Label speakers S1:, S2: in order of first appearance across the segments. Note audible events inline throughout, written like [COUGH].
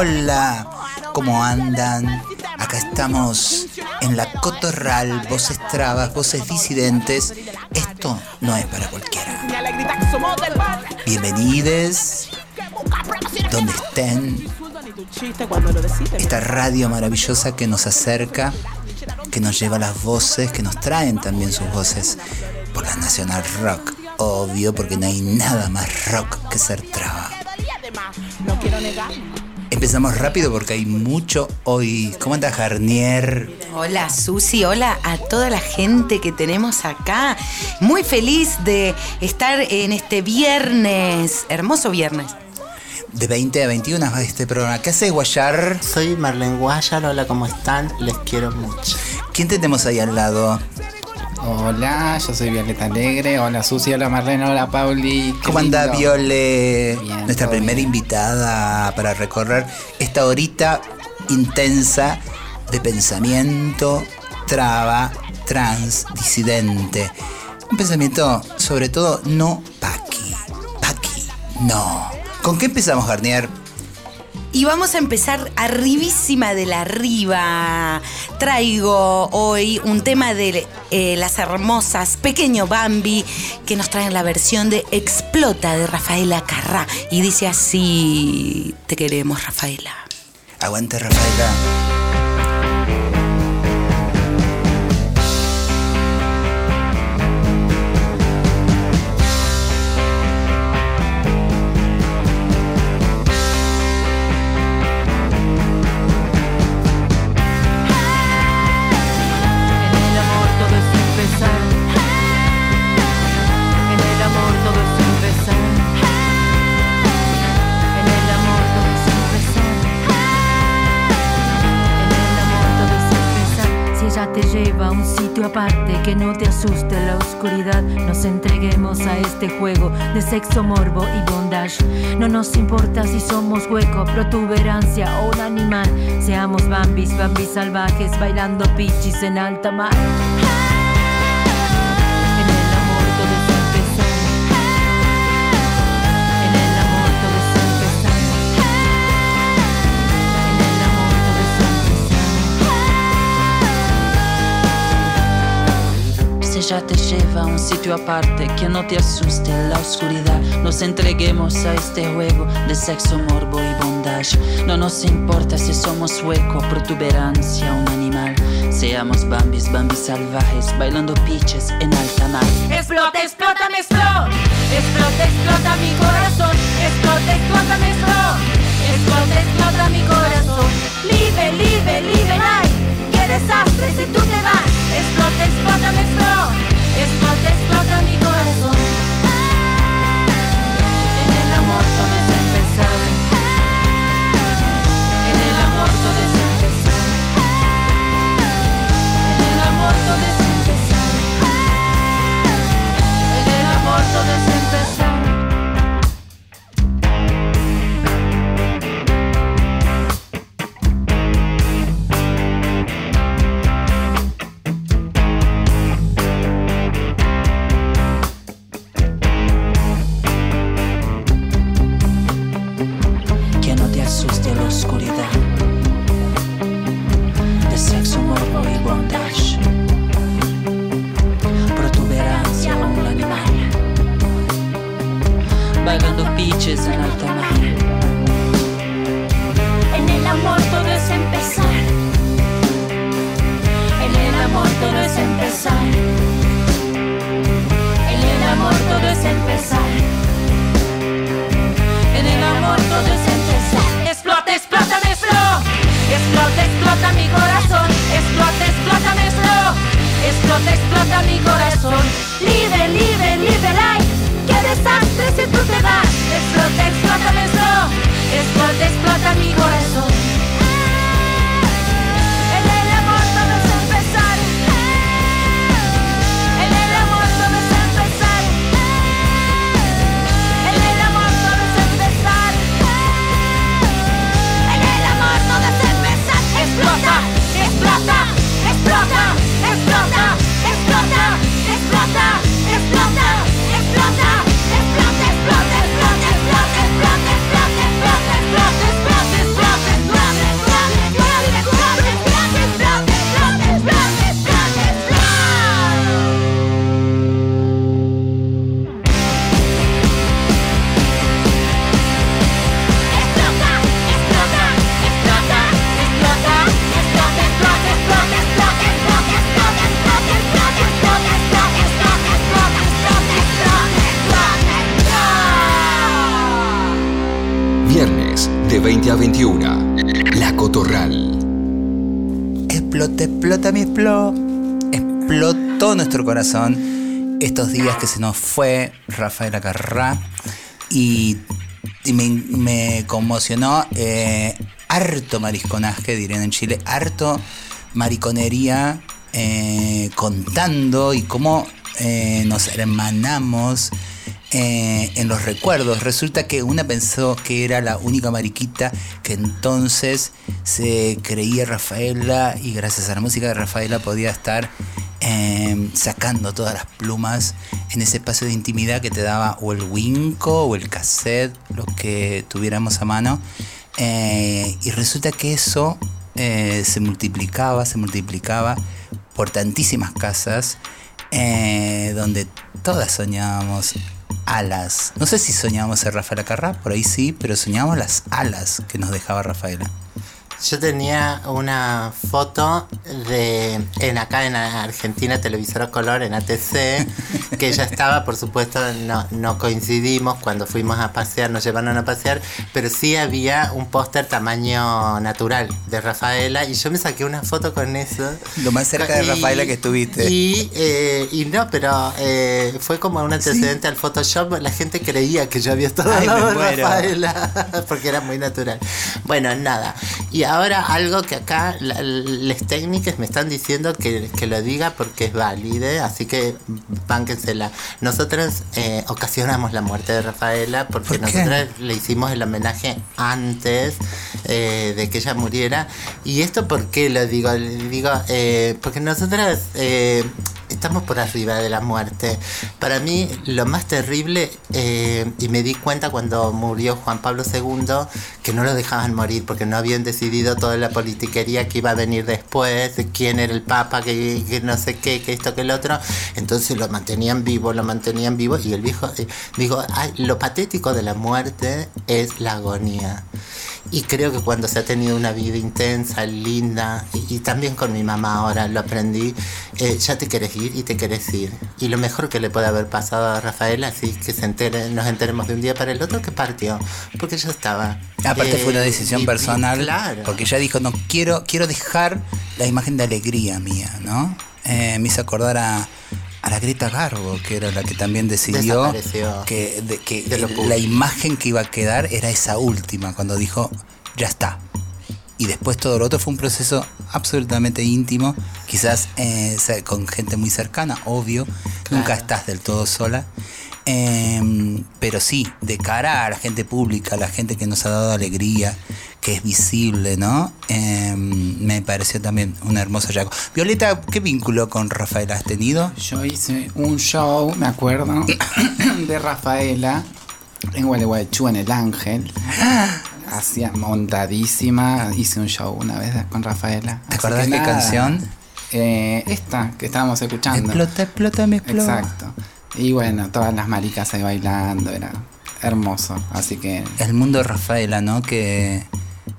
S1: Hola. ¿Cómo andan? Acá estamos en la Cotorral, voces trabas, voces disidentes. Esto no es para cualquiera. Bienvenidos donde estén. Esta radio maravillosa que nos acerca, que nos lleva las voces, que nos traen también sus voces por la Nacional Rock. Obvio, porque no hay nada más rock que ser traba. Empezamos rápido porque hay mucho hoy. ¿Cómo anda Garnier?
S2: Hola Susi, hola a toda la gente que tenemos acá. Muy feliz de estar en este viernes, hermoso viernes.
S1: De 20 a 21 va este programa. ¿Qué haces, Guayar?
S3: Soy Marlene Guayar, hola, ¿cómo están? Les quiero mucho.
S1: ¿Quién tenemos ahí al lado?
S4: Hola, yo soy Violeta Alegre. Hola Susi, hola Marlene, hola Pauli.
S1: ¿Cómo anda Viole? Nuestra primera invitada para recorrer esta horita intensa de pensamiento, traba, trans, disidente. Un pensamiento sobre todo no paqui. Paqui, no. ¿Con qué empezamos, Garnier?
S2: Y vamos a empezar arribísima de la arriba. Traigo hoy un tema de eh, las hermosas Pequeño Bambi que nos traen la versión de Explota de Rafaela Carrá. Y dice así, te queremos Rafaela.
S1: Aguante Rafaela.
S5: Que no te asuste la oscuridad. Nos entreguemos a este juego de sexo, morbo y bondage. No nos importa si somos hueco, protuberancia o un animal. Seamos bambis, bambis salvajes, bailando pichis en alta mar.
S6: Ya te lleva a un sitio aparte, que no te asuste la oscuridad. Nos entreguemos a este juego de sexo, morbo y bondage. No nos importa si somos hueco, protuberancia, un animal. Seamos bambis, bambis salvajes, bailando piches en alta mar.
S7: Explota, explota, me explota. Explota, explota mi corazón. Explota, explota, me explota. Explota, explota mi corazón. Libre, libre, libre, ay. Desastre si tú te vas. Explota, explota, explota. Explota, explota mi corazón.
S6: De
S8: 20 a 21. La Cotorral.
S1: Explota, explota mi explot. Explotó nuestro corazón estos días que se nos fue Rafaela Carrá y, me conmocionó eh, harto marisconaje, dirían en Chile, harto mariconería eh, contando y cómo eh, nos hermanamos eh, en los recuerdos. Resulta que una pensó que era la única mariquita que entonces se creía Rafaela y gracias a la música de Rafaela podía estar eh, sacando todas las plumas en ese espacio de intimidad que te daba o el winco o el cassette, lo que tuviéramos a mano. Eh, y resulta que eso eh, se multiplicaba, se multiplicaba por tantísimas casas donde todas soñábamos alas. No sé si soñábamos ser Rafaela Carrá, por ahí sí, pero soñábamos las alas que nos dejaba Rafaela.
S3: Yo tenía una foto de en acá en Argentina Televisora Color en ATC [LAUGHS] que ella estaba, por supuesto, no, no coincidimos cuando fuimos a pasear, nos llevaron a pasear, pero sí había un póster tamaño natural de Rafaela y yo me saqué una foto con eso.
S1: Lo más cerca de
S3: Y-
S1: Rafaela que estuviste.
S3: Y, eh, y no, pero eh, fue como un antecedente al Photoshop. La gente creía que yo había estado
S1: Ay,
S3: al lado de. Rafaela [LAUGHS] porque era muy natural. Bueno, nada. Y ahora algo que acá la- las técnicas me están diciendo que, que lo diga porque es válide, así que bánquensela. Nosotros eh, ocasionamos la muerte de Rafaela porque
S1: ¿Por qué?
S3: nosotros le hicimos el homenaje antes eh, de que ella muriera. Y esto por qué lo digo, digo eh, porque nosotras eh, estamos por arriba de la muerte. Para mí lo más terrible, eh, y me di cuenta cuando murió Juan Pablo II, que no lo dejaban morir porque no habían decidido toda la politiquería que iba a venir después, de quién era el papa, que, que no sé qué, que esto, que el otro. Entonces lo mantenían vivo, lo mantenían vivo y el viejo, eh, digo, ay, lo patético de la muerte es la agonía. Y creo que cuando se ha tenido una vida intensa, linda, y, también con mi mamá ahora lo aprendí, eh, ya te quieres ir y te quieres ir. Y lo mejor que le puede haber pasado a Rafaela, así que se entere, nos enteremos de un día para el otro, que partió, porque ya estaba.
S1: Aparte
S3: Eh,
S1: fue una decisión
S3: y- y
S1: personal,
S3: claro.
S1: porque ella dijo, no, quiero, quiero dejar la imagen de alegría mía, ¿no? Eh, me hizo acordar a, a la Greta Garbo, que era la que también decidió que, de- que
S3: de
S1: la imagen que iba a quedar era esa última, cuando dijo, ya está. Y después todo lo otro fue un proceso absolutamente íntimo, quizás eh, con gente muy cercana, obvio, nunca estás del todo sola. Em, pero sí, de cara a la gente pública, a la gente que nos ha dado alegría, que es visible, ¿no? Em, me pareció también un hermoso hallazgo. Violeta, ¿qué vínculo con Rafael has tenido?
S4: Yo hice un show, me acuerdo, [COUGHS] de Rafaela en Gualeguaychú, en El Ángel. Hacía montadísima. Hice un show una vez con Rafaela.
S1: ¿Te acordás qué canción?
S4: eh, esta que estábamos escuchando.
S1: Explota, explota, me explota.
S4: Exacto. Y bueno, todas las maricas ahí bailando, era hermoso. Así que
S1: el mundo de Rafaela, ¿no? Que,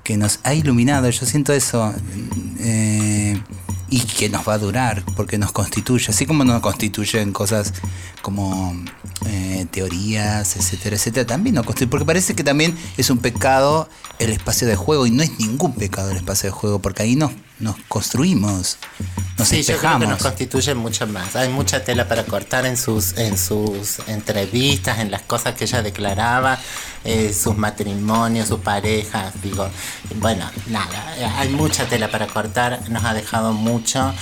S1: que nos ha iluminado, yo siento eso, eh, y que nos va a durar, porque nos constituye, así como nos constituyen cosas como eh, teorías, etcétera, etcétera, también nos constituye, porque parece que también es un pecado el espacio de juego, y no es ningún pecado el espacio de juego, porque ahí nos, nos construimos, nos
S3: Sí, yo creo que
S1: espejamos.
S3: nos constituye mucho más. Hay mucha tela para cortar en sus, en sus entrevistas, en las cosas que ella declaraba, eh, sus matrimonios, sus parejas, digo. Bueno, nada, hay mucha tela para cortar, nos ha dejado mucho,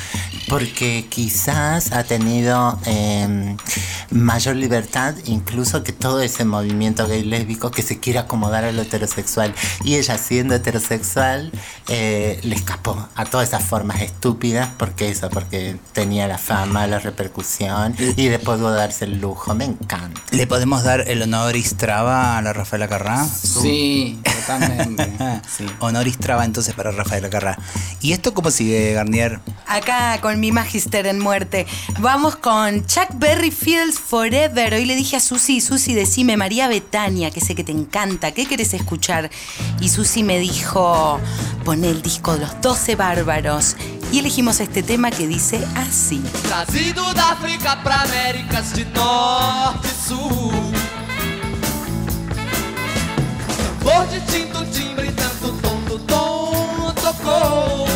S3: porque quizás ha tenido eh, mayor libertad incluso que todo ese movimiento gay lésbico que se quiere acomodar a lo heterosexual. Y ella siendo heterosexual eh, le escapó a todas esas formas estúpidas, porque eso, porque tenía la fama, la repercusión y después pudo darse el lujo. Me encanta.
S1: ¿Le podemos dar el honoris traba a la Rafaela Carrá?
S4: sí, totalmente. [LAUGHS] Sí.
S1: Honoris traba entonces para Rafaela Carrá. ¿Y esto cómo sigue, Garnier?
S2: Acá con mi magister en muerte. Vamos con Chuck Berry Fields Forever. Hoy le dije a Susi, Susi, decime María Betania, que sé que te encanta, ¿qué querés escuchar? Y Susi me dijo, pon el disco de los 12 bárbaros. Y elegimos este tema que dice así.
S9: Trazido da África para Américas de Norte e Sul. Tambor de tinto, timbre, tanto tom do tom tocou.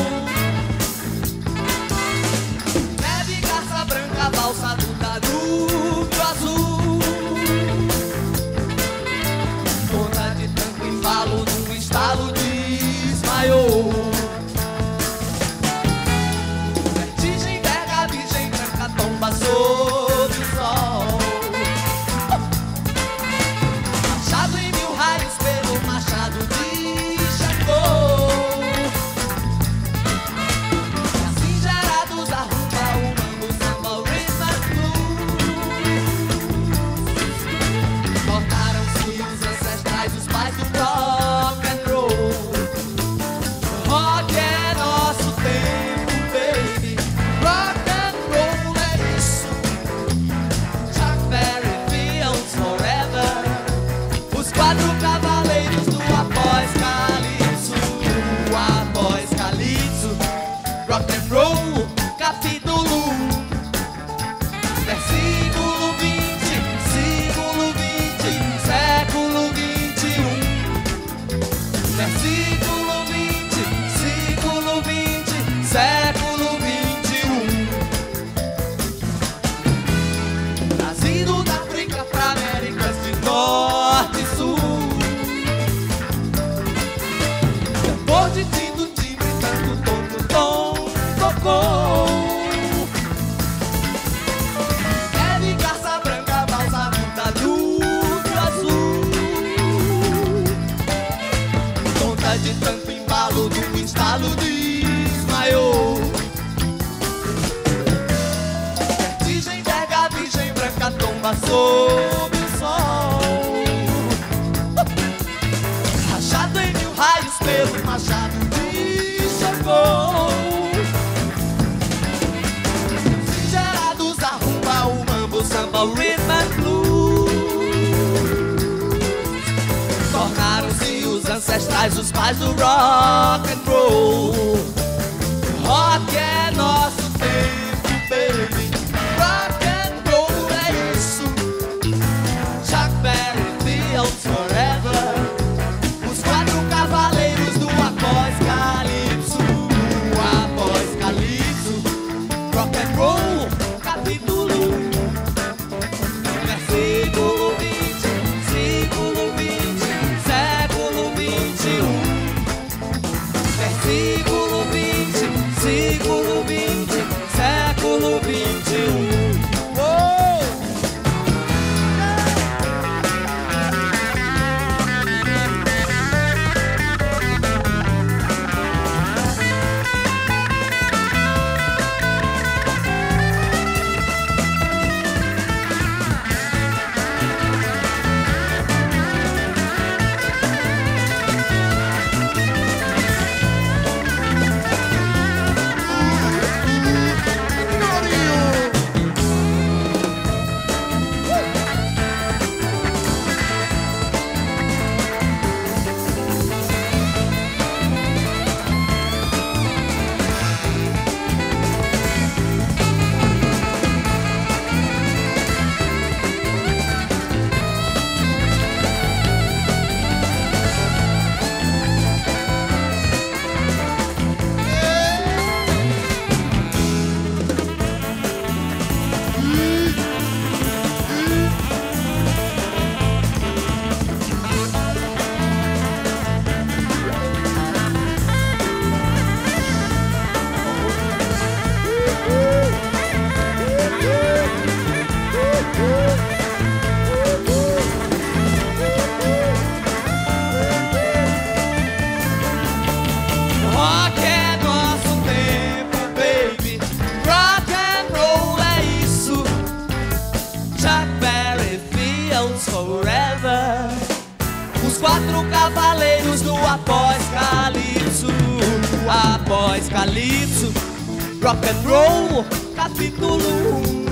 S9: Rock and Roll, capítulo 1,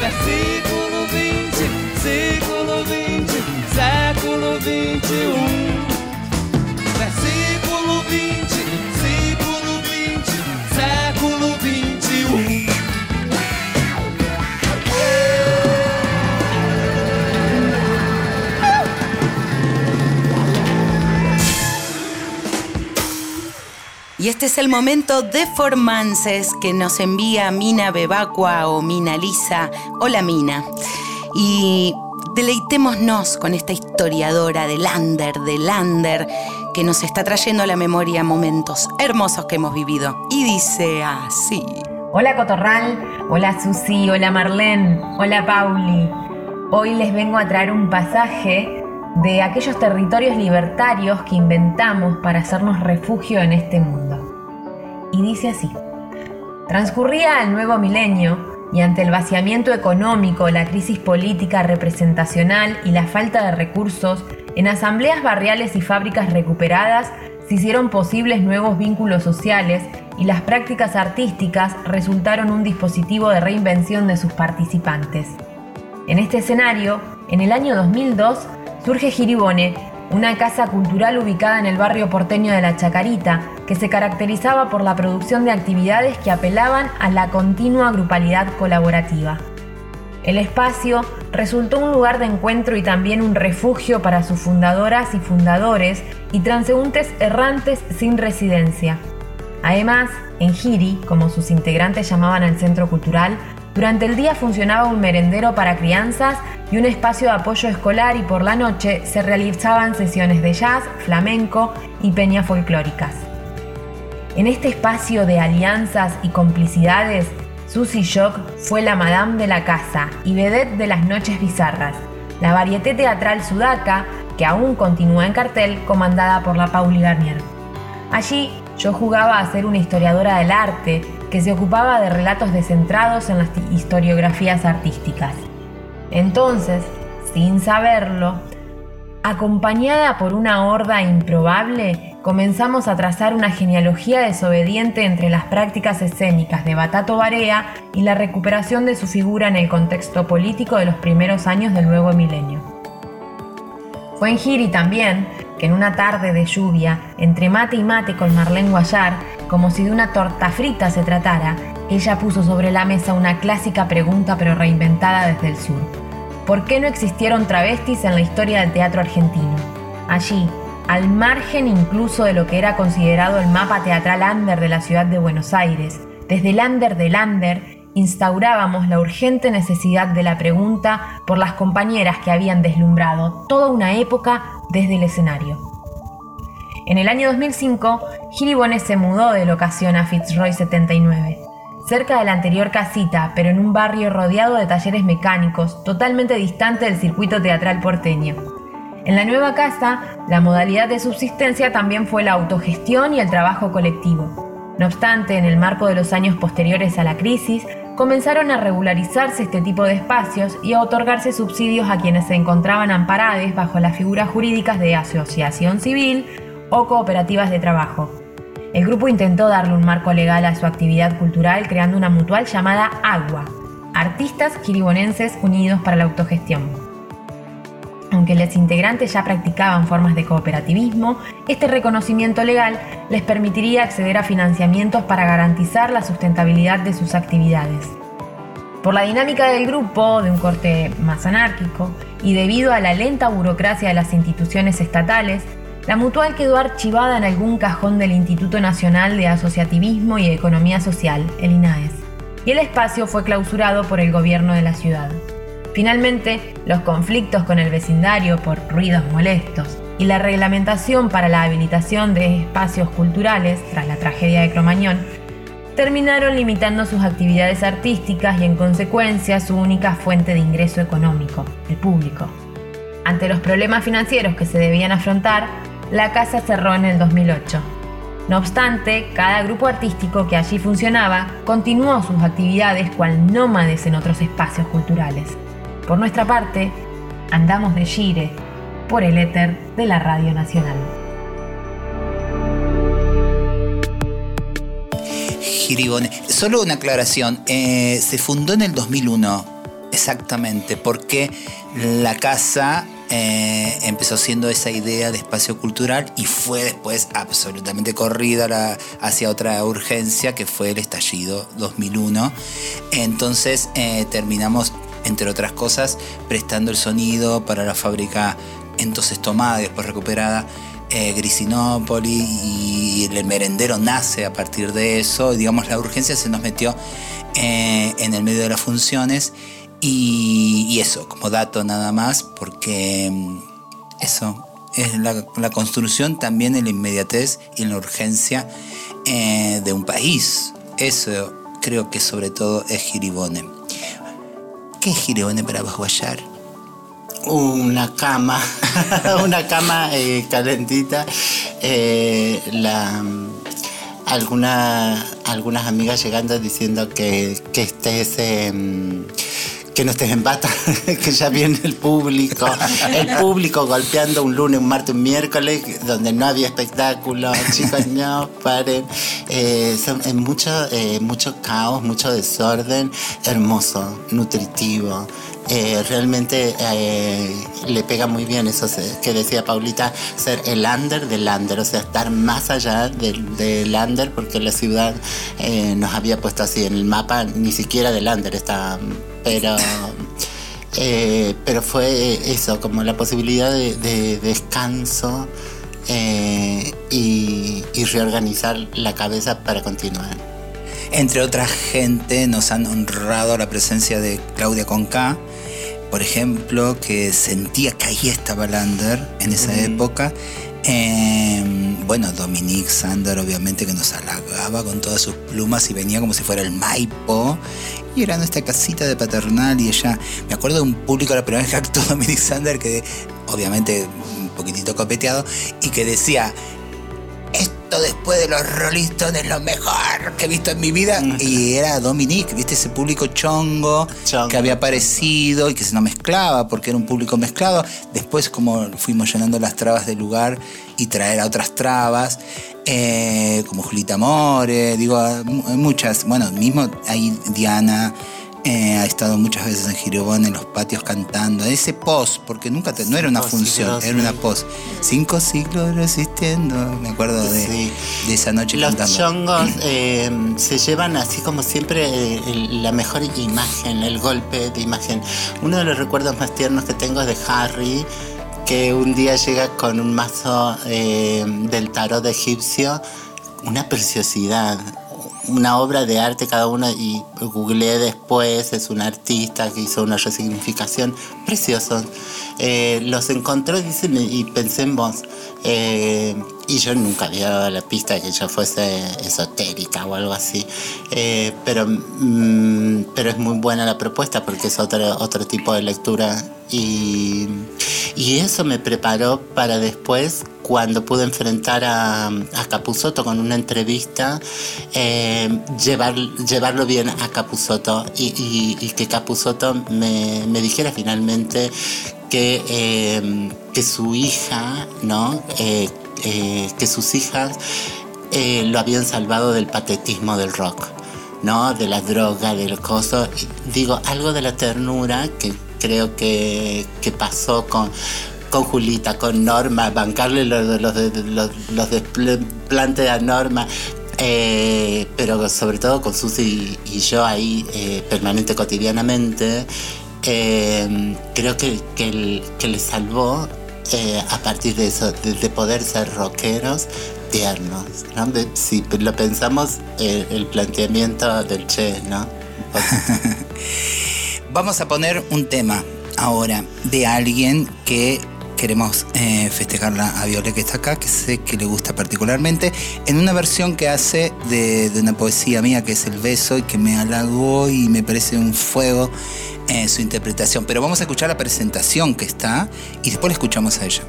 S9: versículo 20, século 20, século 21.
S2: Y este es el momento de Formances que nos envía Mina Bebacua o Mina Lisa. Hola Mina. Y deleitémonos con esta historiadora de Lander, de Lander, que nos está trayendo a la memoria momentos hermosos que hemos vivido. Y dice así.
S10: Hola Cotorral, hola Susi, hola Marlene, hola Pauli. Hoy les vengo a traer un pasaje de aquellos territorios libertarios que inventamos para hacernos refugio en este mundo. Y dice así, transcurría el nuevo milenio y ante el vaciamiento económico, la crisis política representacional y la falta de recursos, en asambleas barriales y fábricas recuperadas se hicieron posibles nuevos vínculos sociales y las prácticas artísticas resultaron un dispositivo de reinvención de sus participantes. En este escenario, en el año 2002, surge Giribone, una casa cultural ubicada en el barrio porteño de La Chacarita, que se caracterizaba por la producción de actividades que apelaban a la continua grupalidad colaborativa. El espacio resultó un lugar de encuentro y también un refugio para sus fundadoras y fundadores y transeúntes errantes sin residencia. Además, en Giri, como sus integrantes llamaban al centro cultural, durante el día funcionaba un merendero para crianzas y un espacio de apoyo escolar y por la noche se realizaban sesiones de jazz, flamenco y peñas folclóricas. En este espacio de alianzas y complicidades, Susie Shock fue la madame de la casa y vedette de las noches bizarras, la varieté teatral sudaca que aún continúa en cartel comandada por la Pauli Garnier. Allí yo jugaba a ser una historiadora del arte que se ocupaba de relatos descentrados en las historiografías artísticas. Entonces, sin saberlo, acompañada por una horda improbable, comenzamos a trazar una genealogía desobediente entre las prácticas escénicas de Batato Barea y la recuperación de su figura en el contexto político de los primeros años del nuevo milenio. Fue en Giri también que en una tarde de lluvia, entre mate y mate con Marlene Guayar, como si de una torta frita se tratara, ella puso sobre la mesa una clásica pregunta pero reinventada desde el sur. ¿Por qué no existieron travestis en la historia del teatro argentino? Allí, al margen incluso de lo que era considerado el mapa teatral under de la ciudad de Buenos Aires, desde el under del under, instaurábamos la urgente necesidad de la pregunta por las compañeras que habían deslumbrado toda una época desde el escenario. En el año 2005, Giribone se mudó de locación a Fitzroy 79, cerca de la anterior casita, pero en un barrio rodeado de talleres mecánicos, totalmente distante del circuito teatral porteño. En la nueva casa, la modalidad de subsistencia también fue la autogestión y el trabajo colectivo. No obstante, en el marco de los años posteriores a la crisis, comenzaron a regularizarse este tipo de espacios y a otorgarse subsidios a quienes se encontraban amparados bajo las figuras jurídicas de asociación civil o cooperativas de trabajo. El grupo intentó darle un marco legal a su actividad cultural creando una mutual llamada AGUA, Artistas Quiribonenses Unidos para la Autogestión. Aunque los integrantes ya practicaban formas de cooperativismo, este reconocimiento legal les permitiría acceder a financiamientos para garantizar la sustentabilidad de sus actividades. Por la dinámica del grupo, de un corte más anárquico, y debido a la lenta burocracia de las instituciones estatales, la mutual quedó archivada en algún cajón del Instituto Nacional de Asociativismo y Economía Social, el INAES, y el espacio fue clausurado por el gobierno de la ciudad. Finalmente, los conflictos con el vecindario por ruidos molestos y la reglamentación para la habilitación de espacios culturales tras la tragedia de Cromañón terminaron limitando sus actividades artísticas y en consecuencia su única fuente de ingreso económico, el público. Ante los problemas financieros que se debían afrontar, la casa cerró en el 2008. No obstante, cada grupo artístico que allí funcionaba continuó sus actividades cual nómades en otros espacios culturales. Por nuestra parte, andamos de gire por el éter de la Radio Nacional.
S1: Giribone. Solo una aclaración. eh, se fundó en el 2001, exactamente, porque la casa eh, empezó siendo esa idea de espacio cultural y fue después absolutamente corrida la- hacia otra urgencia que fue el estallido 2001. Entonces eh, terminamos, entre otras cosas, prestando el sonido para la fábrica entonces tomada y después recuperada eh, Grisinópoli y el merendero nace a partir de eso. Digamos, la urgencia se nos metió eh, en el medio de las funciones y, eso, como dato nada más, porque mm, eso es la, construcción también en la inmediatez y en la urgencia eh, de un país. Eso creo que sobre todo es Giribone. ¿Qué es Giribone para Baguayar?
S3: Una cama, [LAUGHS] una cama eh, calentita. Eh, la, alguna, algunas amigas llegando diciendo que, que estés em, que no estés en bata, [LAUGHS] que ya viene el público, el público golpeando un lunes, un martes, un miércoles, donde no había espectáculo, chicos, no, paren. Eh, es mucho, eh, mucho caos, mucho desorden, hermoso, nutritivo. Eh, realmente eh, le pega muy bien eso que decía Paulita, ser el under del under, o sea, estar más allá del, del under, porque la ciudad eh, nos había puesto así en el mapa, ni siquiera del under está, pero, pero fue eso, como la posibilidad de, de descanso y, y reorganizar la cabeza para continuar.
S1: Entre otra gente nos han honrado la presencia de Claudia Conca, por ejemplo, que sentía que ahí estaba Lander en esa época. Eh, bueno, Dominique Sander, obviamente, que nos halagaba con todas sus plumas y venía como si fuera el Maipo. Y era nuestra casita de paternal y ella, me acuerdo de un público la primera vez que actuó [LAUGHS] Dominique Sander, que obviamente un poquitito copeteado, y que decía, esto después de los Rolling Stones es lo mejor que he visto en mi vida. Y era Dominique, viste ese público chongo, que había aparecido y que se nos mezclaba porque era un público mezclado. Después como fuimos llenando las trabas del lugar y traer a otras trabas, eh, como Julita More, digo, mu- muchas. Bueno, mismo ahí Diana. Eh, ha estado muchas veces en Girobón, en los patios cantando. Ese post, porque nunca te- no era una
S3: Cinco
S1: función,
S3: siglos,
S1: era una
S3: sí.
S1: post. Cinco siglos resistiendo. Me acuerdo de, de esa noche
S3: Los
S1: cantando.
S3: chongos [CLEARS THROAT] eh, se llevan así como siempre eh, el- la mejor imagen, el golpe de imagen. Uno de los recuerdos más tiernos que tengo es de Harry, que un día llega con un mazo eh, del tarot egipcio, una preciosidad, una obra de arte cada uno y googleé después, es un artista que hizo una resignificación, preciosos. Eh, los encontré dice, me- y pensé en vos. Eh, y yo nunca había dado la pista de que yo fuese esotérica o algo así. Eh, pero, mm, pero es muy buena la propuesta porque es otro, otro tipo de lectura. Y, y eso me preparó para después, cuando pude enfrentar a, a con una entrevista, eh, llevar, llevarlo bien a Capusotto y, y- que Capusotto me, me dijera finalmente que, eh, que su hija, ¿no? Eh, que sus hijas eh, lo habían salvado del patetismo del rock, ¿no? De la droga, del coso. Digo, algo de la ternura que creo que, que pasó con, con Julita, con Norma, bancarle los, los, los, los desplantes a Norma. eh, pero sobre todo con Susi y, yo ahí eh, permanente cotidianamente, eh, creo que, que, que le salvó eh, a partir de eso, de, de poder ser rockeros tiernos. ¿no? Si lo pensamos, el planteamiento del Che, ¿no? [LAUGHS]
S1: Vamos a poner un tema ahora de alguien que queremos eh, festejarla a Violet que está acá, que sé que le gusta particularmente, en una versión que hace de, una poesía mía que es El beso y que me halagó y me parece un fuego eh, su interpretación. Pero vamos a escuchar la presentación que está y después la escuchamos a ella.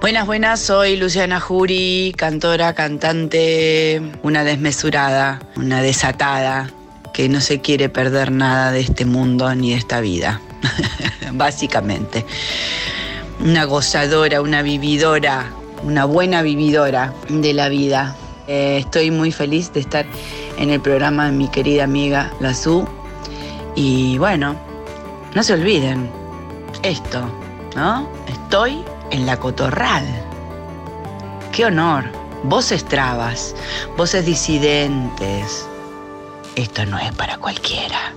S6: Buenas, buenas, soy Luciana Jury, cantora, cantante, una desmesurada, una desatada, que no se quiere perder nada de este mundo ni de esta vida, [LAUGHS] básicamente. Una gozadora, una vividora, una buena vividora de la vida. Eh, estoy muy feliz de estar en el programa de mi querida amiga Lazú. Y bueno, no se olviden, esto, ¿no? Estoy en la cotorral. ¡Qué honor! Voces trabas, voces disidentes. Esto no es para cualquiera.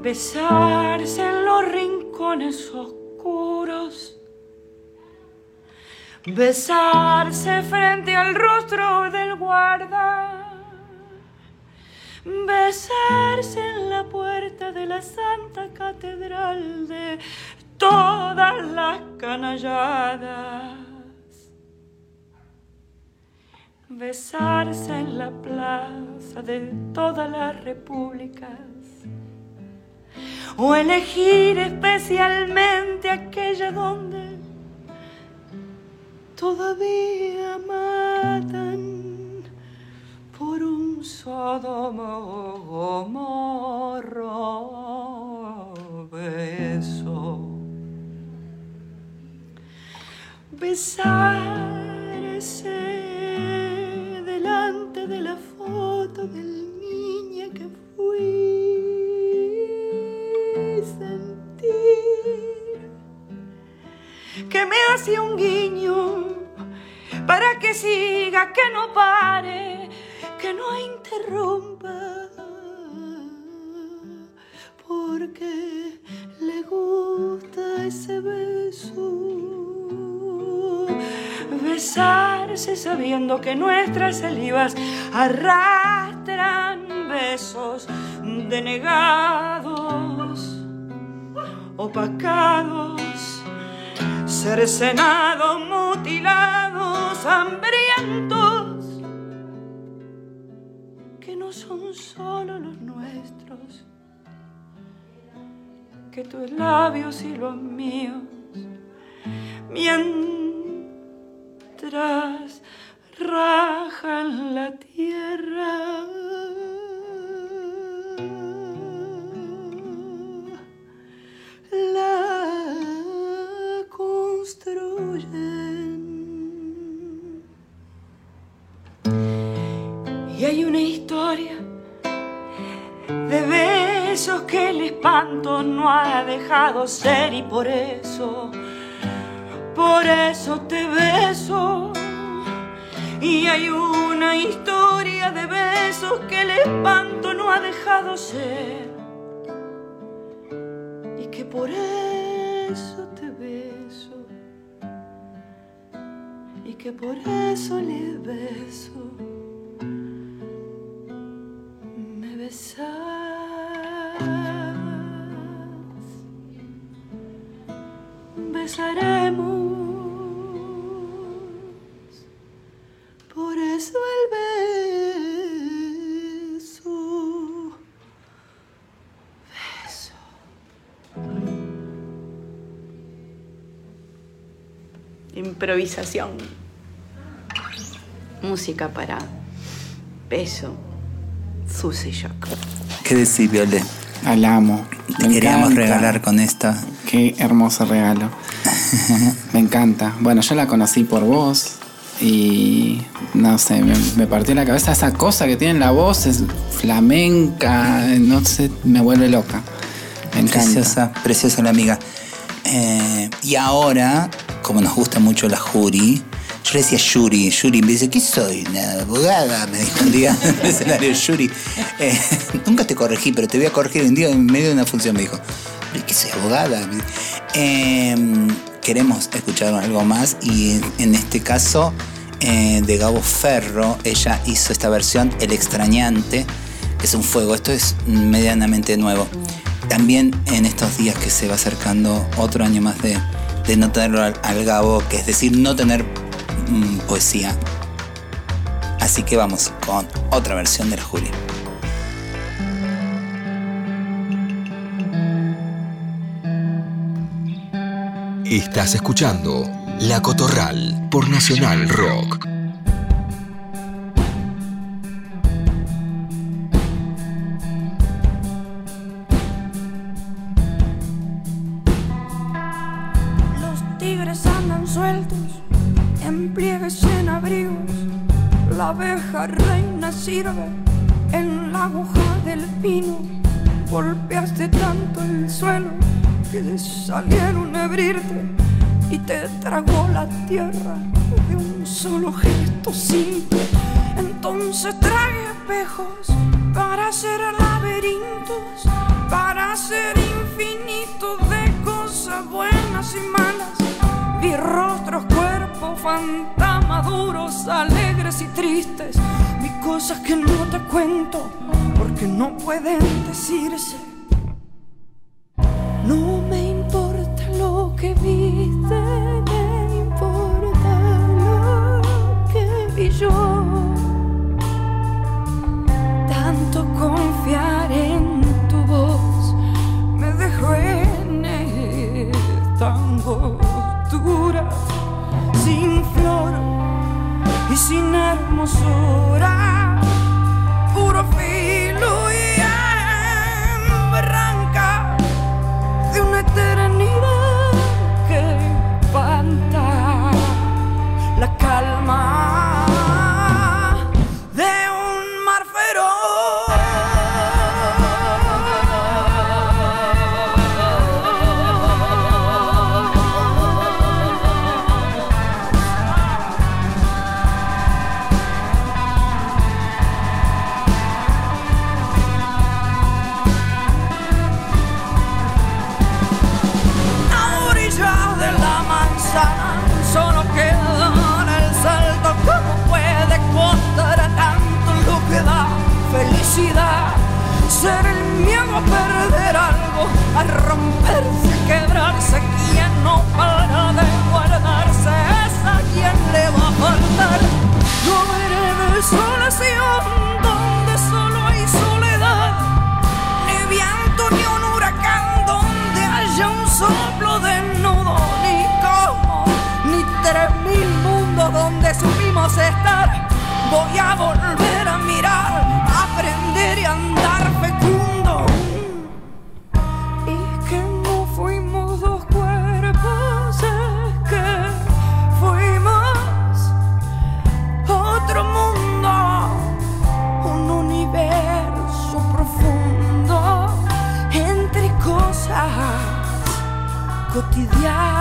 S11: besarse en los rincones oscuros, besarse frente al rostro del guarda, besarse en la puerta de la Santa Catedral de todas las canalladas, besarse en la plaza de todas las repúblicas o elegir especialmente aquella donde todavía matan por un Sodoma Gomorra beso. Besarse delante de la foto del niño que fui un guiño para que siga, que no pare, que no interrumpa, porque le gusta ese beso. Besarse sabiendo que nuestras salivas arrastran besos denegados, opacados cercenados, mutilados, hambrientos, que no son solo los nuestros, que tus labios y los míos, mientras rajan la tierra. Que el espanto no ha dejado ser y por eso, por eso te beso. Y hay una historia de besos que el espanto no ha dejado ser y que por eso te beso y que por eso le beso. Me besas, besaremos, por eso el beso. Beso. Improvisación. Música para beso. Susy Shock.
S1: ¿Qué decís, Viole?
S4: Al amo.
S1: Te queríamos
S4: encanta.
S1: regalar con esta.
S4: Qué hermoso regalo. [LAUGHS] me encanta. Bueno, yo la conocí por vos y no sé, me, me partió la cabeza esa cosa que tiene en la voz, es flamenca, no sé, me vuelve loca. Me encanta.
S1: Preciosa, preciosa la amiga. Eh, y ahora, como nos gusta mucho la Juri, yo le decía Yuri, Yuri me dice, ¿qué soy? ¿Una abogada? Me dijo un día [LAUGHS] en el escenario Yuri. Eh, nunca te corregí, pero te voy a corregir un día en medio de una función, me dijo. ¿Pero qué soy abogada? Queremos escuchar algo más y en, este caso eh, de Gabo Ferro, ella hizo esta versión, El extrañante, es un fuego. Esto es medianamente nuevo. También en estos días que se va acercando otro año más de, de no tenerlo al, Gabo, que es decir, no tener mm, poesía. Así que vamos con otra versión del Juli.
S8: Estás escuchando La Cotorral por Nacional Rock.
S11: Y te tragó la tierra de un solo gesto simple. Entonces traje espejos para hacer laberintos, para hacer infinitos de cosas buenas y malas. Vi rostros, cuerpos cuerpos fantamaduros, alegres y tristes, vi cosas que no te cuento porque no pueden decirse. No me que viste, me importa lo que vi yo. Tanto confiar en tu voz me dejó en esta angostura, sin flor y sin hermosura, puro filo y barranca de una eternidad la calma Ser el miedo a perder algo, a romperse, a quebrarse. Quien no para de guardarse es a quien le va a faltar. No veré desolación donde solo hay soledad ni viento ni un huracán donde haya un soplo desnudo, ni como, ni tres mil mundos donde supimos estar. Voy a volver
S2: Yeah.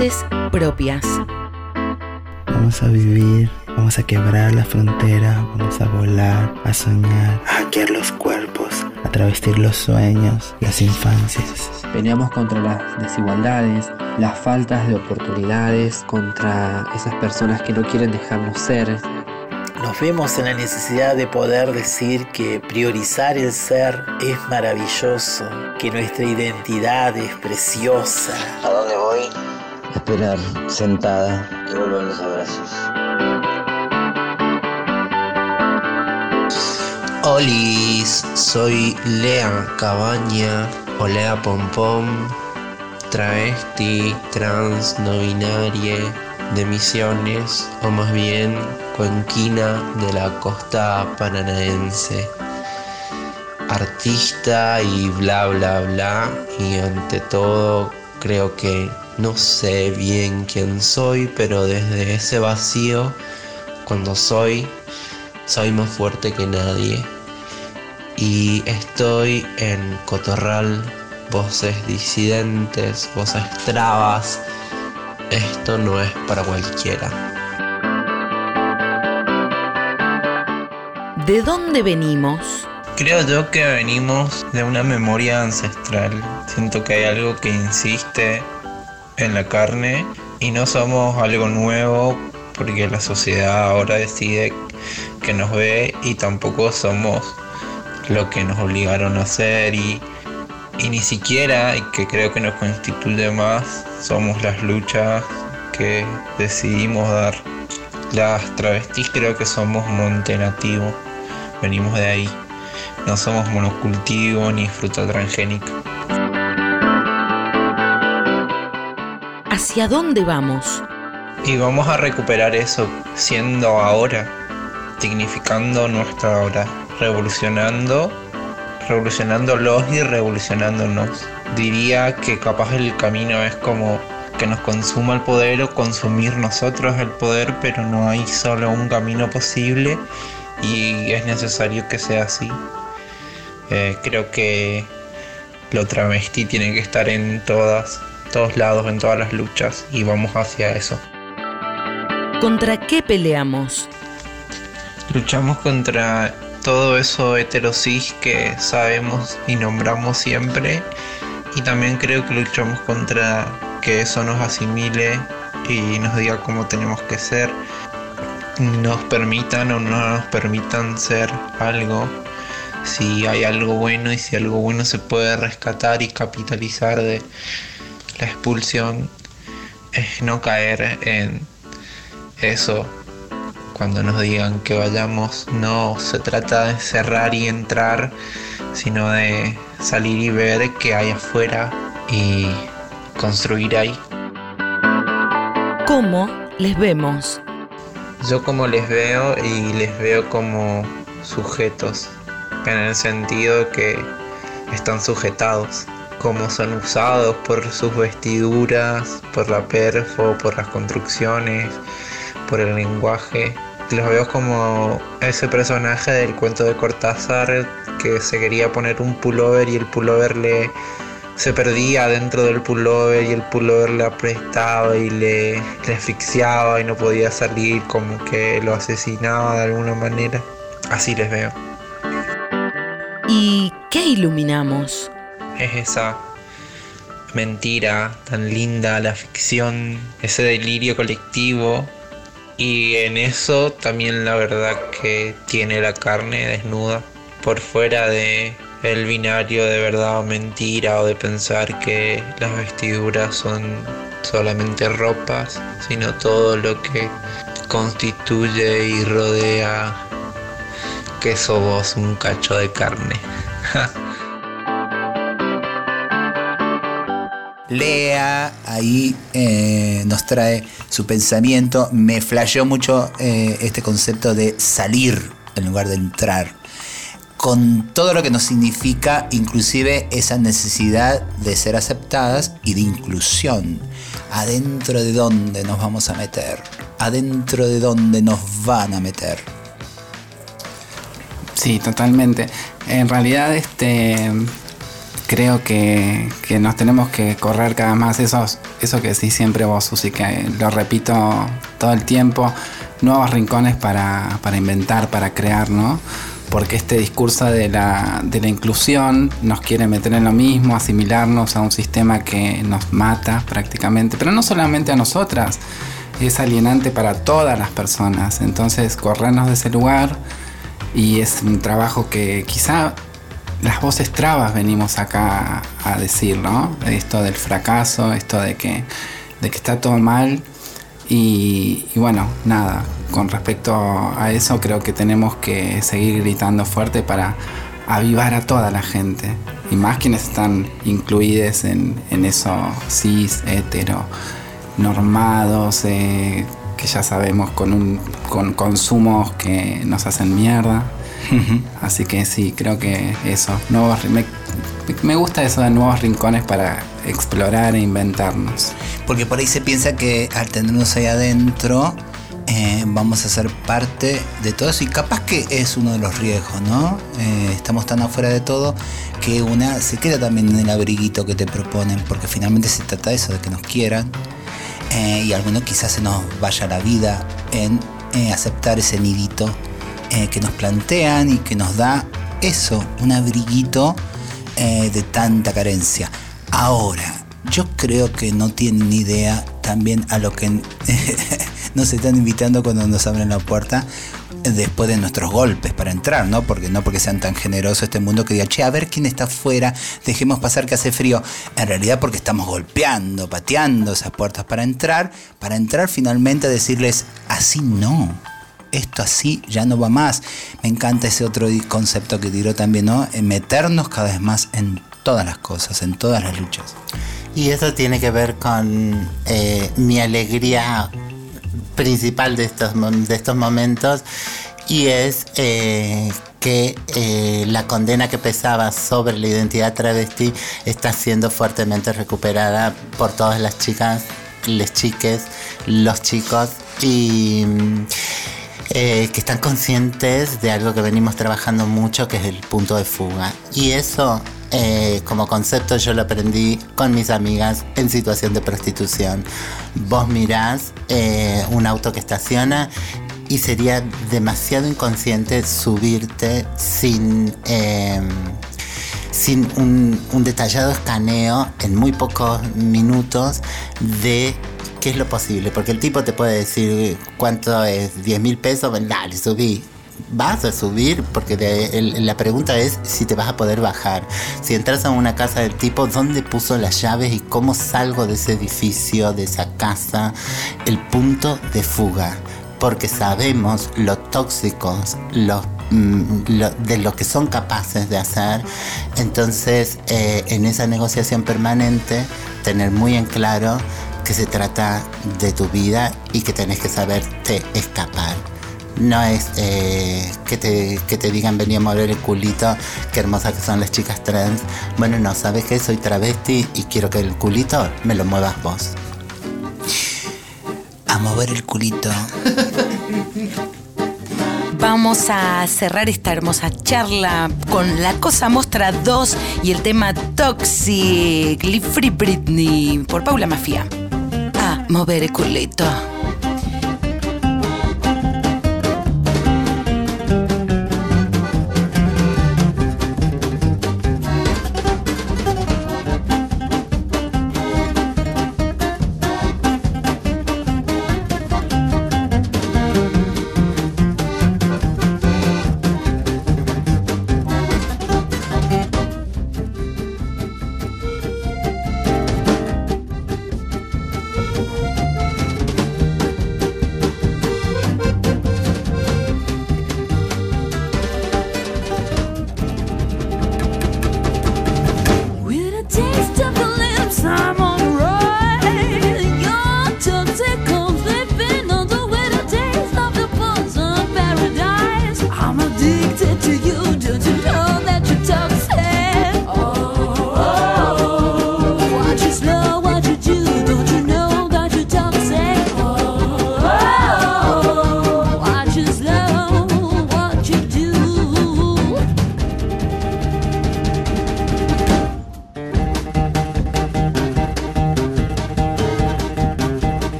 S2: Voces propias.
S12: Vamos a vivir, vamos a quebrar la frontera, vamos a volar, a soñar, a hackear los cuerpos, a travestir los sueños, las infancias.
S13: Peleamos contra las desigualdades, las faltas de oportunidades, contra esas personas que no quieren dejarnos ser.
S3: Nos vemos en la necesidad de poder decir que priorizar el ser es maravilloso, que nuestra identidad es preciosa.
S14: ¿A dónde? Esperar sentada y vuelven los abrazos.
S15: Olis, soy Lea Cabaña o Lea Pompom, travesti, trans, no binaria, de Misiones, o más bien cuenquina de la costa paranaense. Artista y bla bla bla, y ante todo creo que no sé bien quién soy, pero desde ese vacío, cuando soy, soy más fuerte que nadie. Y estoy en Cotorral, voces disidentes, voces trabas. Esto no es para cualquiera.
S2: ¿De dónde venimos?
S16: Creo yo que venimos de una memoria ancestral. Siento que hay algo que insiste en la carne y no somos algo nuevo porque la sociedad ahora decide que nos ve y tampoco somos lo que nos obligaron a hacer y, y ni siquiera, y que creo que nos constituye más, somos las luchas que decidimos dar. Las travestis creo que somos monte nativo, venimos de ahí. No somos monocultivo ni fruta transgénica.
S2: ¿Hacia dónde vamos?
S16: Y vamos a recuperar eso siendo ahora, dignificando nuestra hora, revolucionando, revolucionándolos y revolucionándonos. Diría que capaz el camino es como que nos consuma el poder o consumir nosotros el poder, pero no hay solo un camino posible y es necesario que sea así. Eh, creo que lo travesti tiene que estar en todas, todos lados, en todas las luchas y vamos hacia eso.
S2: ¿Contra qué peleamos?
S16: Luchamos contra todo eso heterosis que sabemos y nombramos siempre y también creo que luchamos contra que eso nos asimile y nos diga cómo tenemos que ser, nos permitan o no nos permitan ser algo, si hay algo bueno y si algo bueno se puede rescatar y capitalizar de la expulsión, es no caer en eso cuando nos digan que vayamos, no se trata de cerrar y entrar, sino de salir y ver qué hay afuera y construir ahí.
S2: ¿Cómo les vemos?
S16: Yo como les veo y les veo como sujetos, en el sentido que están sujetados, como son usados por sus vestiduras, por la perfo, por las construcciones, por el lenguaje. Los veo como ese personaje del cuento de Cortázar que se quería poner un pullover y el pullover le se perdía dentro del pullover y el pullover le apretaba y le, le asfixiaba y no podía salir, como que lo asesinaba de alguna manera. Así les veo.
S2: ¿Y qué iluminamos?
S16: Es esa mentira tan linda, la ficción, ese delirio colectivo. Y en eso también la verdad que tiene la carne desnuda por fuera de el binario de verdad o mentira o de pensar que las vestiduras son solamente ropas, sino todo lo que constituye y rodea que sos un cacho de carne. [LAUGHS]
S1: Lea ahí eh, nos trae su pensamiento. Me flasheó mucho eh, este concepto de salir en lugar de entrar. Con todo lo que nos significa inclusive esa necesidad de ser aceptadas y de inclusión. Adentro de dónde nos vamos a meter. Adentro de dónde nos van a meter.
S4: Sí, totalmente. En realidad, este creo que, que nos tenemos que correr cada más esos, eso que decís siempre vos, Susi, que lo repito todo el tiempo, nuevos rincones para, para inventar, para crear, ¿no? Porque este discurso de la, de la inclusión nos quiere meter en lo mismo, asimilarnos a un sistema que nos mata prácticamente, pero no solamente a nosotras, es alienante para todas las personas. Entonces, corrernos de ese lugar y es un trabajo que quizá las voces trabas venimos acá a decir, ¿no? Esto del fracaso, esto de que, de que está todo mal. Y, bueno, nada, con respecto a eso creo que tenemos que seguir gritando fuerte para avivar a toda la gente. Y más quienes están incluidos en, en eso cis, hetero, normados, eh, que ya sabemos con, un, con consumos que nos hacen mierda. Así que sí, creo que eso. Nuevos, me, me, gusta eso de nuevos rincones para explorar e inventarnos.
S1: Porque por ahí se piensa que al tenernos ahí adentro eh, vamos a ser parte de todo eso y capaz que es uno de los riesgos, ¿no? Eh, estamos tan afuera de todo que una se queda también en el abriguito que te proponen, porque finalmente se trata de eso, de que nos quieran. Eh, y algunos quizás se nos vaya la vida en aceptar ese nidito eh, que nos plantean y que nos da eso, un abriguito eh, de tanta carencia. Ahora, yo creo que no tienen idea también a lo que [LAUGHS] nos están invitando cuando nos abren la puerta después de nuestros golpes para entrar, ¿no? Porque no porque sean tan generosos este mundo que diga, che, a ver quién está afuera, dejemos pasar que hace frío. En realidad porque estamos golpeando, pateando esas puertas para entrar, para entrar finalmente a decirles, así no. Esto así ya no va más. Me encanta ese otro concepto que tiró también, ¿no? Meternos cada vez más en todas las cosas, en todas las luchas.
S3: Y eso tiene que ver con eh, mi alegría principal de estos, de estos momentos y es eh, que eh, la condena que pesaba sobre la identidad travesti está siendo fuertemente recuperada por todas las chicas, les chiques, los chicos y mm, eh, que están conscientes de algo que venimos trabajando mucho, que es el punto de fuga. Y eso, eh, como concepto, yo lo aprendí con mis amigas en situación de prostitución. Vos mirás eh, un auto que estaciona y sería demasiado inconsciente subirte sin... eh, sin un, un detallado escaneo en muy pocos minutos de qué es lo posible. Porque el tipo te puede decir cuánto es 10 mil pesos, dale, subí. Vas a subir porque de- el- la pregunta es si te vas a poder bajar. Si entras a una casa del tipo, ¿dónde puso las llaves y cómo salgo de ese edificio, de esa casa? El punto de fuga. Porque sabemos lo tóxicos, los mm, de lo que son capaces de hacer. Entonces, eh, en esa negociación permanente, tener muy en claro que se trata de tu vida y que tenés que saberte escapar. No es eh, que, te, que te digan vení a mover el culito, qué hermosas que son las chicas trans. Bueno, no, sabes que soy travesti y quiero que el culito me lo muevas vos.
S1: A mover el culito. [LAUGHS]
S11: Vamos a cerrar esta hermosa charla con La Cosa Mostra 2 y el tema Toxic, Live Free Britney, por Paula Mafia. A mover el culito.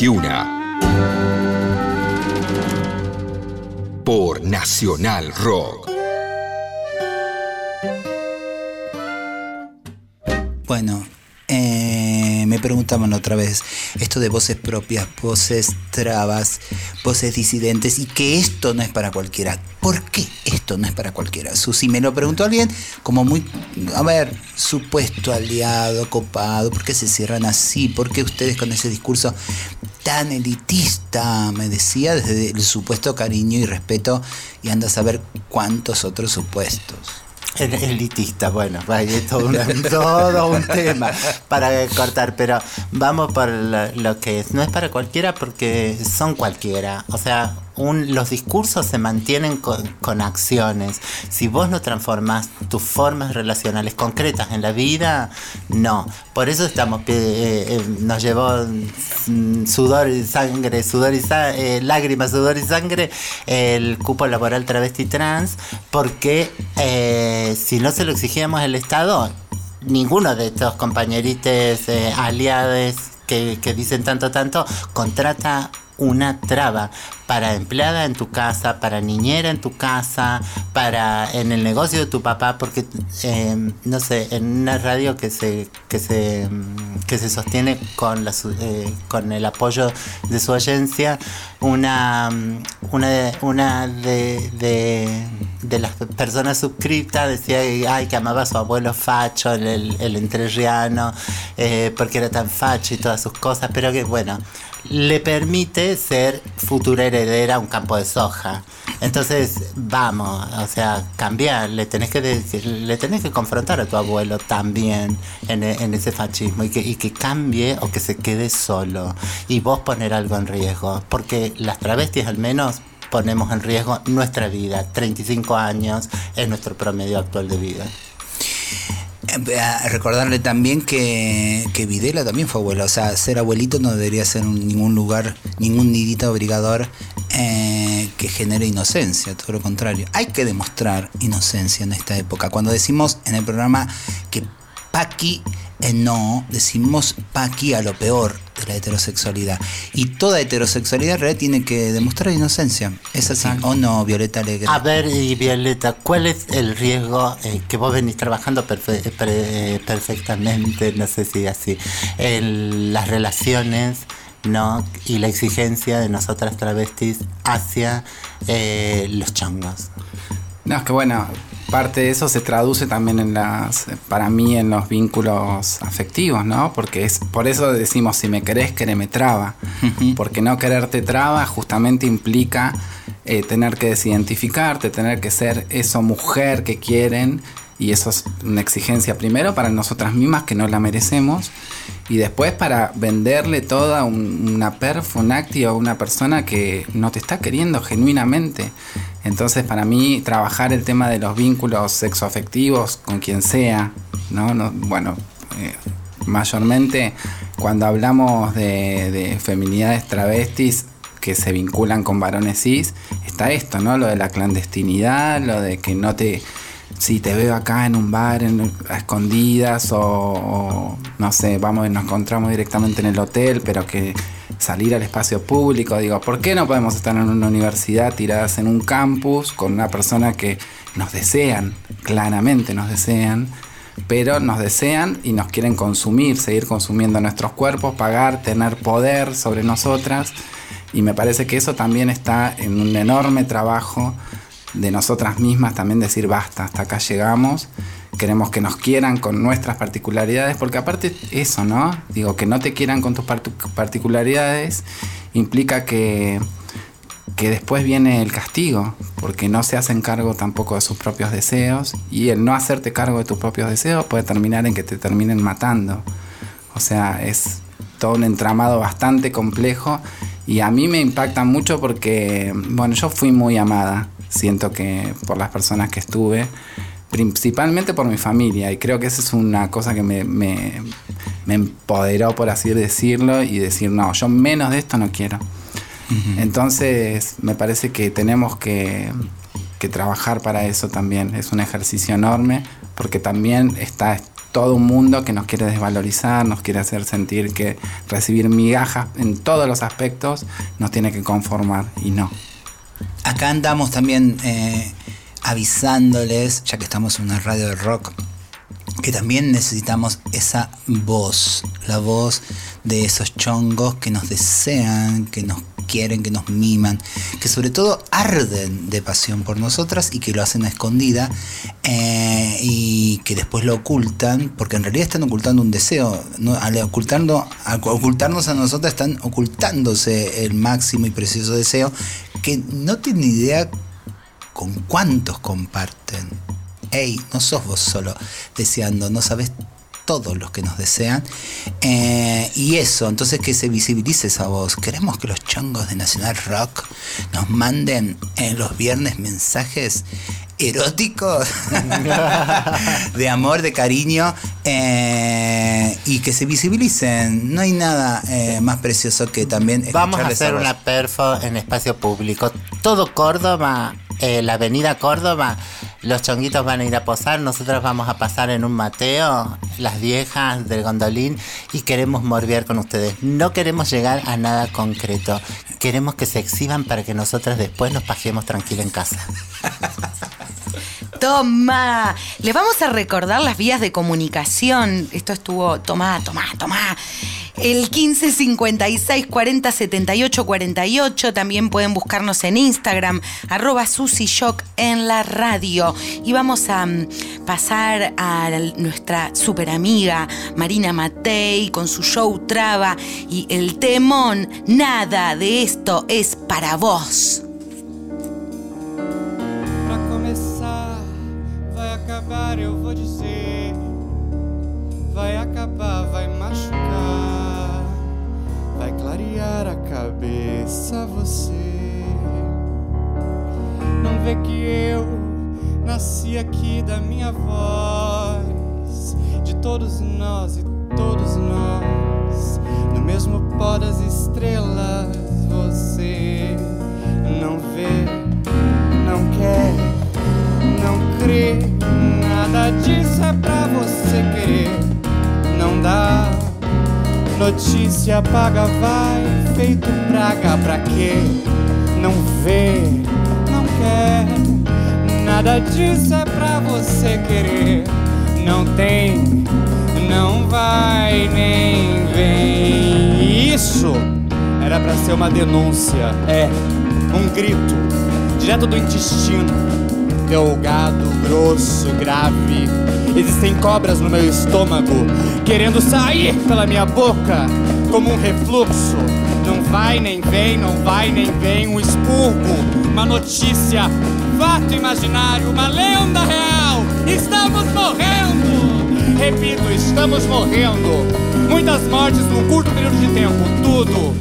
S8: 21. Por Nacional Rock.
S1: Bueno, eh, me preguntaban otra vez esto de voces propias, voces trabas, voces disidentes y que esto no es para cualquiera. ¿Por qué esto no es para cualquiera? Susi me lo preguntó alguien como muy, a ver, supuesto aliado, copado, ¿por qué se cierran así? ¿Por qué ustedes con ese discurso tan elitista? Me decía desde el supuesto cariño y respeto y anda a saber cuántos otros supuestos.
S3: El- elitista, bueno, es todo, una- [LAUGHS] todo un tema para cortar, pero vamos por lo, lo que es. No es para cualquiera porque son cualquiera. O sea, los discursos se mantienen con, acciones. Si vos no transformás tus formas relacionales concretas en la vida, no. Por eso estamos, eh, eh, nos llevó mm, sudor y sangre, sudor y eh, lágrimas, sudor y sangre el cupo laboral travesti trans, porque si no se lo exigíamos al Estado, ninguno de estos compañeritos eh, aliados que dicen tanto, tanto, contrata una traba para empleada en tu casa, para niñera en tu casa, para en el negocio de tu papá, porque eh, no sé, en una radio que se que se mm, que se sostiene con la eh, con el apoyo de su agencia, una mm, una de, una de, de, de las personas suscriptas decía ay, que amaba a su abuelo facho, el, el, el entrerriano, eh, porque era tan facho y todas sus cosas, pero que bueno, le permite ser futura heredera a un campo de soja. Entonces, vamos, o sea, cambiar, le tenés que decir, le tenés que confrontar a tu abuelo también en, e- en ese fascismo y que, y que cambie o que se quede solo. Y vos poner algo en riesgo, porque las travestis al menos ponemos en riesgo nuestra vida. 35 años es nuestro promedio actual de vida.
S1: Eh, recordarle también que, Videla también fue abuela. O sea, ser abuelito no debería ser un- ningún lugar, ningún nidito obligador eh, que genere inocencia. Todo lo contrario. Hay que demostrar inocencia en esta época. Cuando decimos en el programa que Paqui eh, no, decimos Paqui a lo peor de la heterosexualidad. Y toda heterosexualidad en realidad tiene que demostrar inocencia. ¿Es así o no, Violeta Alegre?
S3: A ver, y Violeta, ¿cuál es el riesgo eh, que vos venís trabajando perfe- pre- perfectamente, no sé si así, en las relaciones, ¿no? Y la exigencia de nosotras travestis hacia eh, los chongos.
S4: No, es que bueno, parte de eso se traduce también en las, para mí, en los vínculos afectivos, ¿no? Porque es, por eso decimos, si me querés, quereme traba. Porque no quererte traba justamente implica eh, tener que desidentificarte, tener que ser eso mujer que quieren. Y eso es una exigencia primero para nosotras mismas que no la merecemos. Y después para venderle toda un- una perf, un acti a una persona que no te está queriendo genuinamente. Entonces para mí trabajar el tema de los vínculos sexoafectivos con quien sea, ¿no? No- bueno, eh, mayormente cuando hablamos de, de feminidades travestis que se vinculan con varones cis, está esto, ¿no? Lo de la clandestinidad, lo de que no te... Si te veo acá en un bar en- a escondidas o, o, no sé, vamos y nos encontramos directamente en el hotel, pero que salir al espacio público, digo, ¿por qué no podemos estar en una universidad tiradas en un campus con una persona que nos desean, claramente nos desean, pero nos desean y nos quieren consumir, seguir consumiendo nuestros cuerpos, pagar, tener poder sobre nosotras. Y me parece que eso también está en un enorme trabajo de nosotras mismas, también decir basta, hasta acá llegamos, queremos que nos quieran con nuestras particularidades, porque aparte eso, ¿no? Digo, que no te quieran con tus particularidades implica que, que después viene el castigo, porque no se hacen cargo tampoco de sus propios deseos, y el no hacerte cargo de tus propios deseos puede terminar en que te terminen matando. O sea, es todo un entramado bastante complejo y a mí me impacta mucho porque, bueno, yo fui muy amada, siento que por las personas que estuve, principalmente por mi familia y creo que esa es una cosa que me, me, me empoderó, por así decirlo, y decir, no, yo menos de esto no quiero. Entonces, me parece que tenemos que, que trabajar para eso también. Es un ejercicio enorme porque también está todo un mundo que nos quiere desvalorizar, nos quiere hacer sentir que recibir migajas en todos los aspectos nos tiene que conformar y no.
S1: Acá andamos también eh, avisándoles, ya que estamos en una radio de rock, que también necesitamos esa voz, la voz de esos chongos que nos desean, que nos quieren, que nos miman, que sobre todo arden de pasión por nosotras y que lo hacen a escondida eh, y que después lo ocultan, porque en realidad están ocultando un deseo, ¿no? al, ocultando, al ocultarnos a nosotras están ocultándose el máximo y precioso deseo que no tienen idea con cuántos comparten. Ey, no sos vos solo deseando, no sabes todos los que nos desean. Eh, y eso, entonces que se visibilice esa voz. Queremos que los chongos de Nacional Rock nos manden en los viernes mensajes eróticos [LAUGHS] de amor, de cariño eh, y que se visibilicen. No hay nada eh, más precioso que también
S3: Vamos a hacer una perfo en espacio público. Todo Córdoba, eh, la avenida Córdoba, los chonguitos van a ir a posar, nosotros vamos a pasar en un Mateo, las viejas del gondolín, y queremos morbiar con ustedes. No queremos llegar a nada concreto. Queremos que se exhiban para que nosotros después nos pajeemos tranquila en casa.
S2: Toma. Les vamos a recordar las vías de comunicación. Esto estuvo, tomá, tomá, tomá. El 15 56 40 78 48. También pueden buscarnos en Instagram, arroba Susy Shock en la radio. Y vamos a mm, pasar a nuestra super amiga Marina Matei con su show Traba y el temón. Nada de esto es para vos.
S9: Vai acabar, você. Não vê que eu nasci aqui da minha voz. De todos nós e todos nós. No mesmo pó das estrelas, você não vê não quer, não crê. Nada disso é pra você querer. Não dá. Notícia paga, vai feito praga pra quê? Não vê, não quer. Nada disso é pra você querer. Não tem, não vai nem vem. Isso era pra ser uma denúncia, é um grito direto do intestino. Delgado, grosso, grave. Existem cobras no meu estômago, querendo sair pela minha boca, como um refluxo. Não vai nem vem, não vai nem vem, um expurgo, uma notícia, fato imaginário, uma lenda real. Estamos morrendo! Repito, estamos morrendo. Muitas mortes num curto período de tempo, tudo.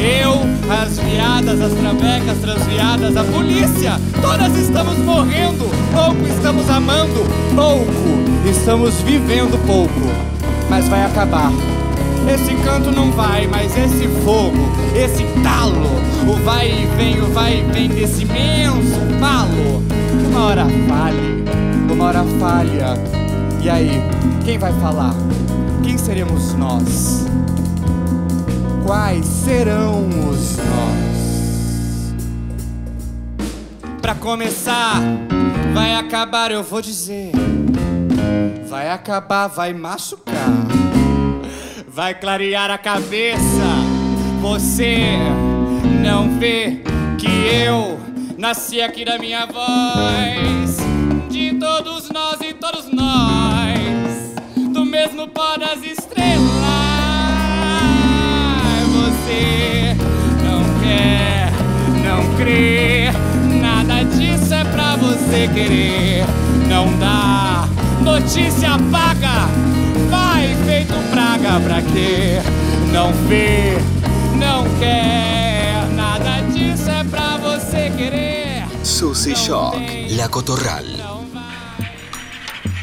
S9: Eu, as viadas, as travecas transviadas, a polícia, todas estamos morrendo. Pouco estamos amando, pouco estamos vivendo pouco. Mas vai acabar. Esse canto não vai, mas esse fogo, esse talo, o vai e vem, o vai e vem desse imenso falo. Uma hora fale, uma hora falha. E aí, quem vai falar? Quem seremos nós? Quais serão os nós? Pra começar, vai acabar, eu vou dizer. Vai acabar, vai machucar. Vai clarear a cabeça. Você não vê que eu nasci aqui da minha voz. De
S17: todos nós e todos nós, do mesmo pó das estrelas. Você não quer, não crê, nada disso é pra você querer. Não dá, notícia paga, feito praga pra quê? Não vê, não quer, nada disso é pra você querer.
S8: Susy Shock, La Cotorral.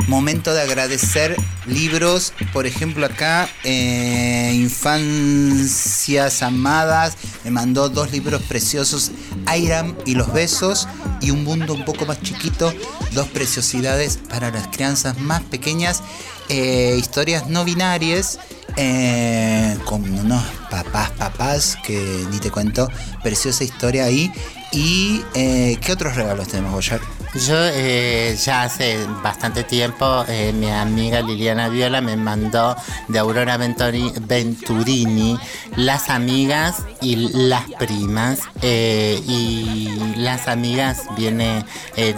S1: Momento de agradecer libros, por ejemplo acá, eh, Infancias Amadas, me mandó dos libros preciosos, Airam y los besos, y un mundo un poco más chiquito, dos preciosidades para las crianzas más pequeñas, eh, historias no binarias, eh, con unos papás, papás, que ni te cuento, preciosa historia ahí. ¿Y eh, qué otros regalos tenemos, Boyar?
S3: Yo eh, ya hace bastante tiempo eh, mi amiga Liliana Viola me mandó de Aurora Venturini Las amigas y las primas eh, y las amigas viene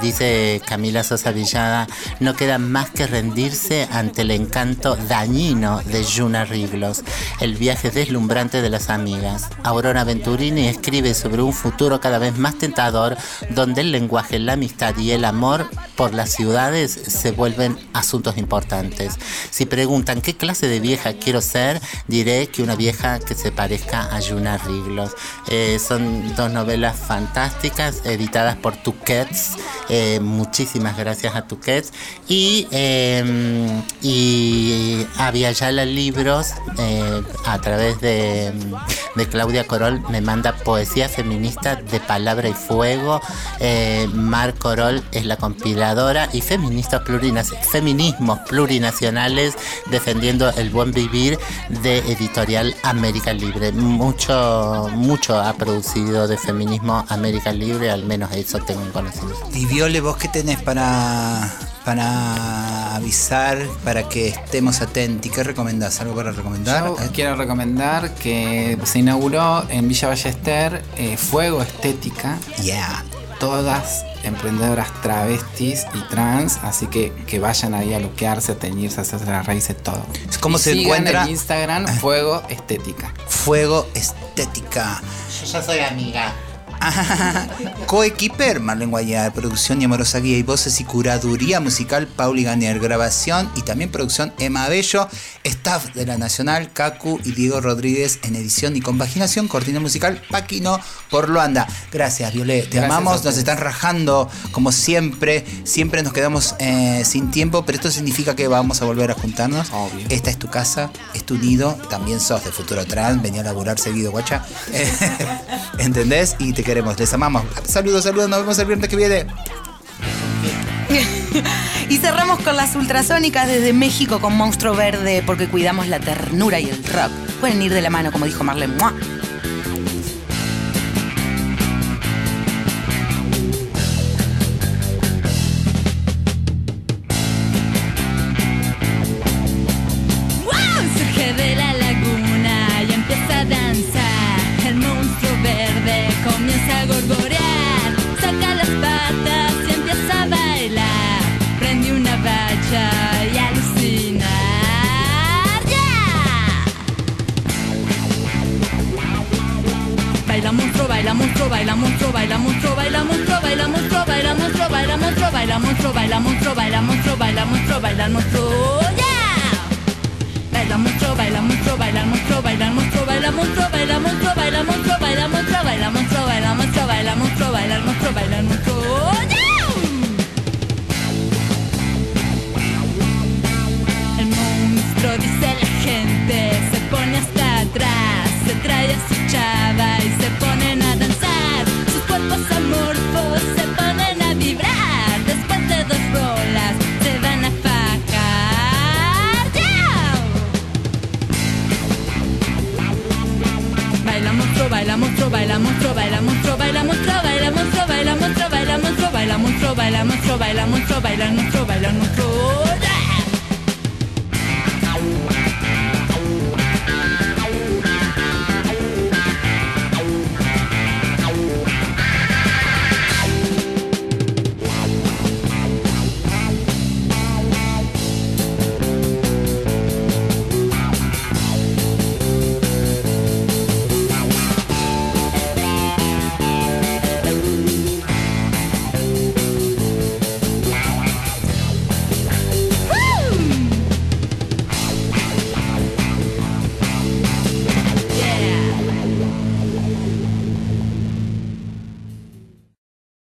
S3: dice Camila Sosa Villada no queda más que rendirse ante el encanto dañino de Juna Riglos el viaje deslumbrante de las amigas Aurora Venturini escribe sobre un futuro cada vez más tentador donde el lenguaje, la amistad y el amor por las ciudades se vuelven asuntos importantes. Si preguntan qué clase de vieja quiero ser, diré que una vieja que se parezca a Juna Riglos. Eh, son dos novelas fantásticas editadas por Tuquets. Eh, muchísimas gracias a Tuquets. Y, eh, y había ya los libros a través de, de Claudia Corol me manda poesía feminista de palabra y fuego. Eh, Mar Corol es la compiladora y feministas plurinas, feminismos plurinacionales defendiendo el buen vivir de editorial América Libre. Mucho, mucho ha producido de feminismo América Libre, al menos eso tengo en conocimiento.
S1: Y Viole, ¿vos qué tenés para, para avisar, para que estemos atentos? ¿Qué recomendás? ¿Algo para recomendar?
S4: Yo quiero recomendar que se inauguró en Villa Ballester eh, Fuego Estética.
S1: Yeah.
S4: Todas emprendedoras travestis y trans, así que que vayan ahí a luquearse, a teñirse, a hacerse las raíces, todo.
S1: ¿Cómo
S4: Y
S1: se
S4: sigan
S1: encuentra?
S4: en Instagram Fuego Estética.
S1: Fuego Estética.
S3: Yo ya soy amiga. [LAUGHS]
S1: Coequiper, Marlene Guayar, producción y amorosa guía y voces y curaduría musical, Pauli Ganier, grabación y también producción, Emma Bello, staff de la Nacional, Cacu y Diego Rodríguez en edición y compaginación, cortina musical, Paquino por Luanda. Gracias, Violet, te
S4: Gracias
S1: amamos, nos están rajando como siempre, siempre nos quedamos eh, sin tiempo, pero esto significa que vamos a volver a juntarnos. Esta es tu casa, es tu nido, también sos de Futuro Trans, venía a laburar seguido, guacha. [LAUGHS] ¿Entendés? Y te queremos, les amamos. Saludos, saludos, nos vemos el viernes que viene. [LAUGHS]
S2: Y cerramos con las ultrasónicas desde México con Monstruo Verde porque cuidamos la ternura y el rock. Pueden ir de la mano, como dijo Marlene. ¡Mua!
S18: Monstruo, baila monstruo, baila monstruo, baila monstruo, baila monstruo, ¡ya! Baila monstruo, baila monstruo, baila monstruo, baila monstruo, baila monstruo, baila monstruo, baila monstruo, baila monstruo, baila monstruo, baila monstruo, baila monstruo, baila monstruo, baila monstruo, baila monstruo, baila monstruo, baila monstruo, baila monstruo.